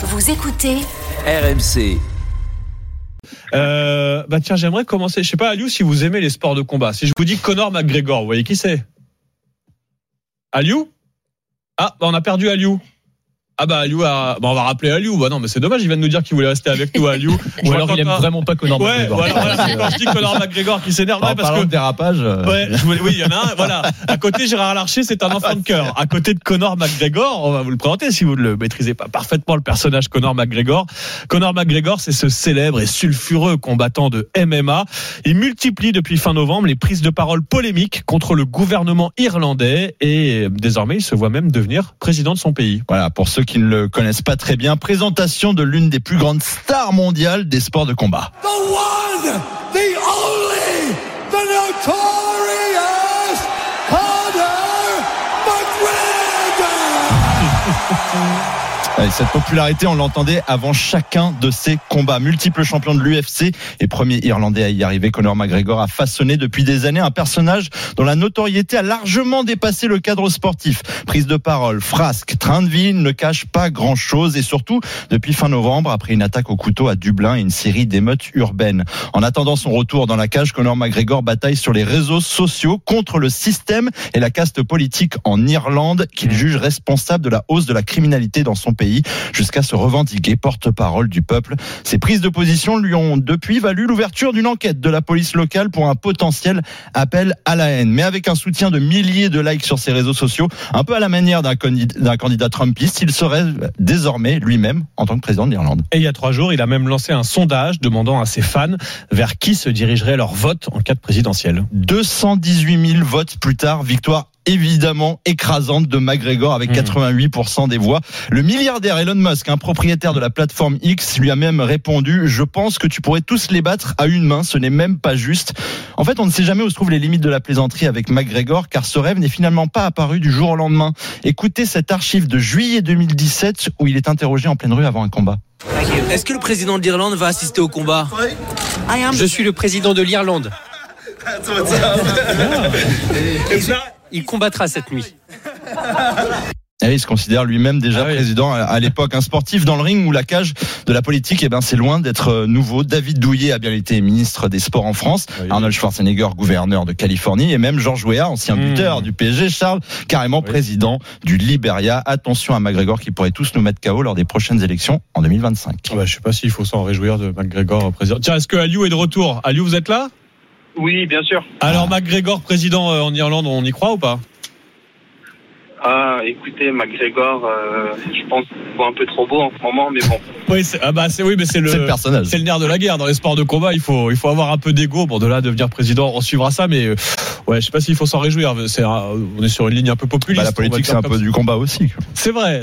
Vous écoutez RMC. Euh, bah tiens, j'aimerais commencer. Je sais pas, Aliou, si vous aimez les sports de combat. Si je vous dis Conor McGregor, vous voyez qui c'est? Aliou? Ah, bah on a perdu Aliou. Ah bah Aliou, a... bah on va rappeler Aliou. Bah non, mais c'est dommage, il vient de nous dire qu'il voulait rester avec nous, Aliou. Ou alors il aime vraiment pas Conor Ouais, McGregor. voilà, voilà, c'est quand je dis Conor McGregor qui s'énerve, ouais, parce parlant que de dérapage. euh, Ouais, je voulais- oui, il y en a un. Voilà. À côté, Gérard Larcher, c'est un enfant de cœur. À côté de Conor McGregor, on va vous le présenter si vous ne le maîtrisez pas parfaitement, le personnage Conor McGregor. Conor McGregor, c'est ce célèbre et sulfureux combattant de MMA. Il multiplie depuis fin novembre les prises de parole polémiques contre le gouvernement irlandais et désormais, il se voit même devenir président de son pays. Voilà, pour ceux qui ne le connaissent pas très bien, présentation de l'une des plus grandes stars mondiales des sports de combat. the one, the only, the Et cette popularité, on l'entendait avant chacun de ses combats. Multiple champion de l'UFC et premier Irlandais à y arriver, Conor McGregor a façonné depuis des années un personnage dont la notoriété a largement dépassé le cadre sportif. Prise de parole, frasque, train de vie ne cache pas grand-chose et surtout, depuis fin novembre, après une attaque au couteau à Dublin et une série d'émeutes urbaines. En attendant son retour dans la cage, Conor McGregor bataille sur les réseaux sociaux contre le système et la caste politique en Irlande qu'il juge responsable de la hausse de la criminalité dans son pays jusqu'à se revendiquer porte-parole du peuple. Ces prises de position lui ont depuis valu l'ouverture d'une enquête de la police locale pour un potentiel appel à la haine. Mais avec un soutien de milliers de likes sur ses réseaux sociaux, un peu à la manière d'un candidat, trumpiste, il serait désormais lui-même en tant que président de l'Irlande. Et il y a trois jours, il a même lancé un sondage demandant à ses fans vers qui se dirigerait leur vote en cas de présidentielle. 218 000 votes plus tard, victoire évidemment écrasante de McGregor avec 88% des voix. Le milliardaire Elon Musk, un propriétaire de la plateforme X, lui a même répondu "Je pense que tu pourrais tous les battre à une main, ce n'est même pas juste." En fait, on ne sait jamais où se trouvent les limites de la plaisanterie avec McGregor car ce rêve n'est finalement pas apparu du jour au lendemain. Écoutez cette archive de juillet 2017 où il est interrogé en pleine rue avant un combat. Est-ce que le président de l'Irlande va assister au combat? Je suis le président de l'Irlande. Il combattra cette nuit. Et il se considère lui-même déjà Ah oui. président à, l'époque. Un sportif dans le ring ou la cage de la politique, eh ben c'est loin d'être euh, nouveau. David Douillet a bien été ministre des Sports en France. Oui. Arnold Schwarzenegger, gouverneur de Californie. Et même Georges Weah, ancien Mmh. buteur du PSG. Charles, carrément président du Liberia. Attention à McGregor qui pourrait tous nous mettre KO lors des prochaines élections en 2025. Ah bah, je sais pas s'il faut s'en réjouir de McGregor président. Tiens, est-ce que Aliou est de retour? Aliou, vous êtes là? Oui, bien sûr. Alors McGregor président euh, en Irlande, on y croit ou pas? Ah, écoutez, McGregor, euh, je pense qu'il voit un peu trop beau en ce moment, mais bon. Oui, c'est, ah bah c'est oui, mais c'est le C'est le personnage. c'est le nerf de la guerre dans les sports de combat. Il faut il faut avoir un peu d'ego. Bon, de là devenir président, on suivra ça, mais euh, ouais, je sais pas s'il faut s'en réjouir. C'est un- on est sur une ligne un peu populiste. Bah, la politique, c'est un peu ça. du combat aussi. C'est vrai.